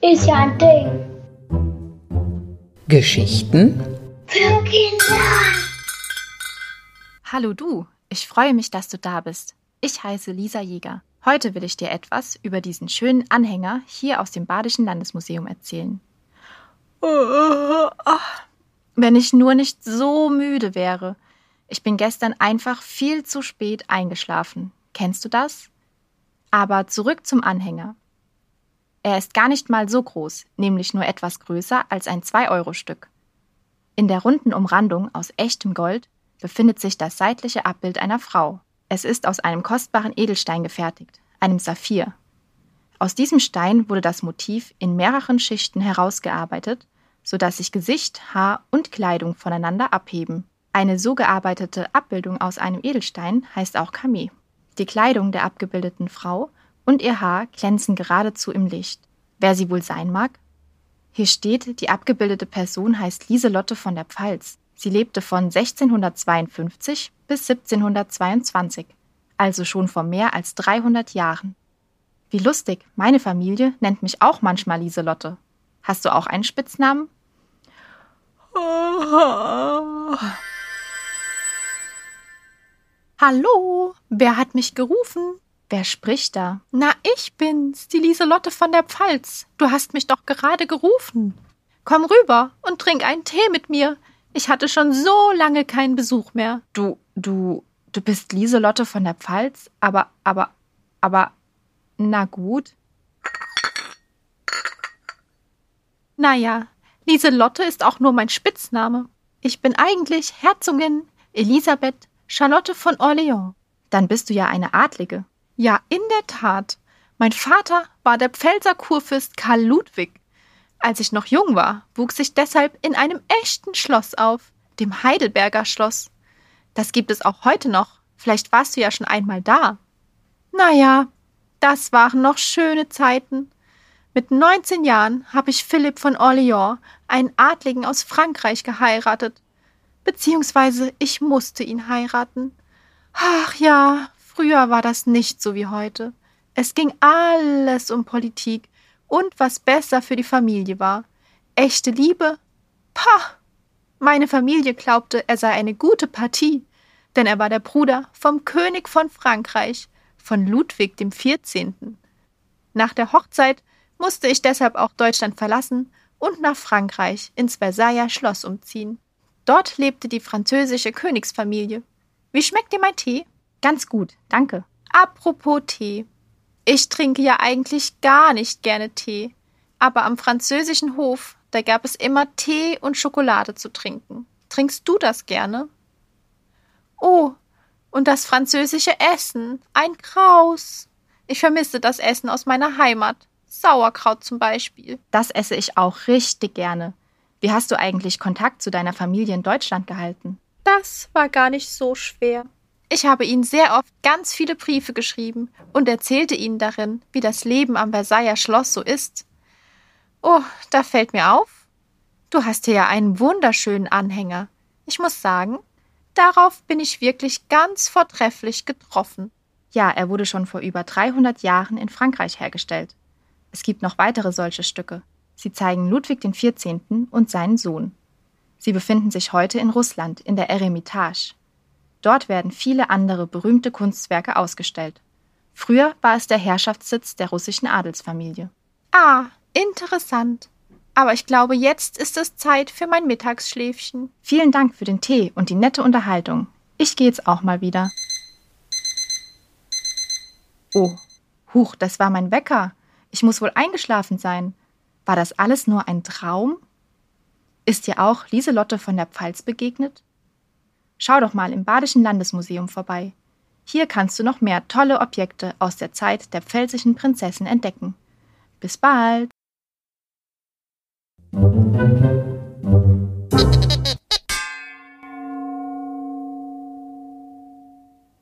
Ist ja ein Ding. Geschichten Für Kinder. Hallo du, ich freue mich, dass du da bist. Ich heiße Lisa Jäger. Heute will ich dir etwas über diesen schönen Anhänger hier aus dem Badischen Landesmuseum erzählen. Wenn ich nur nicht so müde wäre. Ich bin gestern einfach viel zu spät eingeschlafen. Kennst du das? Aber zurück zum Anhänger. Er ist gar nicht mal so groß, nämlich nur etwas größer als ein 2-Euro-Stück. In der runden Umrandung aus echtem Gold befindet sich das seitliche Abbild einer Frau. Es ist aus einem kostbaren Edelstein gefertigt, einem Saphir. Aus diesem Stein wurde das Motiv in mehreren Schichten herausgearbeitet, sodass sich Gesicht, Haar und Kleidung voneinander abheben. Eine so gearbeitete Abbildung aus einem Edelstein heißt auch Kamee. Die Kleidung der abgebildeten Frau und ihr Haar glänzen geradezu im Licht. Wer sie wohl sein mag? Hier steht, die abgebildete Person heißt Lieselotte von der Pfalz. Sie lebte von 1652 bis 1722, also schon vor mehr als 300 Jahren. Wie lustig, meine Familie nennt mich auch manchmal Lieselotte. Hast du auch einen Spitznamen? Hallo, wer hat mich gerufen? Wer spricht da? Na, ich bin's, die Lieselotte von der Pfalz. Du hast mich doch gerade gerufen. Komm rüber und trink einen Tee mit mir. Ich hatte schon so lange keinen Besuch mehr. Du, du, du bist Lieselotte von der Pfalz? Aber, aber, aber, na gut. Naja, Lieselotte ist auch nur mein Spitzname. Ich bin eigentlich Herzogin Elisabeth Charlotte von Orléans. Dann bist du ja eine Adlige. Ja, in der Tat. Mein Vater war der Pfälzer Kurfürst Karl Ludwig. Als ich noch jung war, wuchs ich deshalb in einem echten Schloss auf, dem Heidelberger Schloss. Das gibt es auch heute noch. Vielleicht warst du ja schon einmal da. Naja, das waren noch schöne Zeiten. Mit 19 Jahren habe ich Philipp von Orléans, einen Adligen aus Frankreich, geheiratet. Beziehungsweise ich musste ihn heiraten. Ach ja, früher war das nicht so wie heute. Es ging alles um Politik und was besser für die Familie war. Echte Liebe? Pah! Meine Familie glaubte, er sei eine gute Partie, denn er war der Bruder vom König von Frankreich, von Ludwig dem 14. Nach der Hochzeit musste ich deshalb auch Deutschland verlassen und nach Frankreich ins Versailler Schloss umziehen. Dort lebte die französische Königsfamilie. Wie schmeckt dir mein Tee? Ganz gut, danke. Apropos Tee. Ich trinke ja eigentlich gar nicht gerne Tee, aber am französischen Hof, da gab es immer Tee und Schokolade zu trinken. Trinkst du das gerne? Oh, und das französische Essen, ein Kraus. Ich vermisse das Essen aus meiner Heimat. Sauerkraut zum Beispiel. Das esse ich auch richtig gerne. Wie hast du eigentlich Kontakt zu deiner Familie in Deutschland gehalten? Das war gar nicht so schwer. Ich habe ihnen sehr oft ganz viele Briefe geschrieben und erzählte ihnen darin, wie das Leben am Versailler Schloss so ist. Oh, da fällt mir auf. Du hast hier ja einen wunderschönen Anhänger. Ich muss sagen, darauf bin ich wirklich ganz vortrefflich getroffen. Ja, er wurde schon vor über 300 Jahren in Frankreich hergestellt. Es gibt noch weitere solche Stücke. Sie zeigen Ludwig XIV. und seinen Sohn. Sie befinden sich heute in Russland in der Eremitage. Dort werden viele andere berühmte Kunstwerke ausgestellt. Früher war es der Herrschaftssitz der russischen Adelsfamilie. Ah, interessant. Aber ich glaube, jetzt ist es Zeit für mein Mittagsschläfchen. Vielen Dank für den Tee und die nette Unterhaltung. Ich gehe jetzt auch mal wieder. Oh, huch, das war mein Wecker. Ich muss wohl eingeschlafen sein. War das alles nur ein Traum? Ist dir auch Lieselotte von der Pfalz begegnet? Schau doch mal im Badischen Landesmuseum vorbei. Hier kannst du noch mehr tolle Objekte aus der Zeit der pfälzischen Prinzessin entdecken. Bis bald!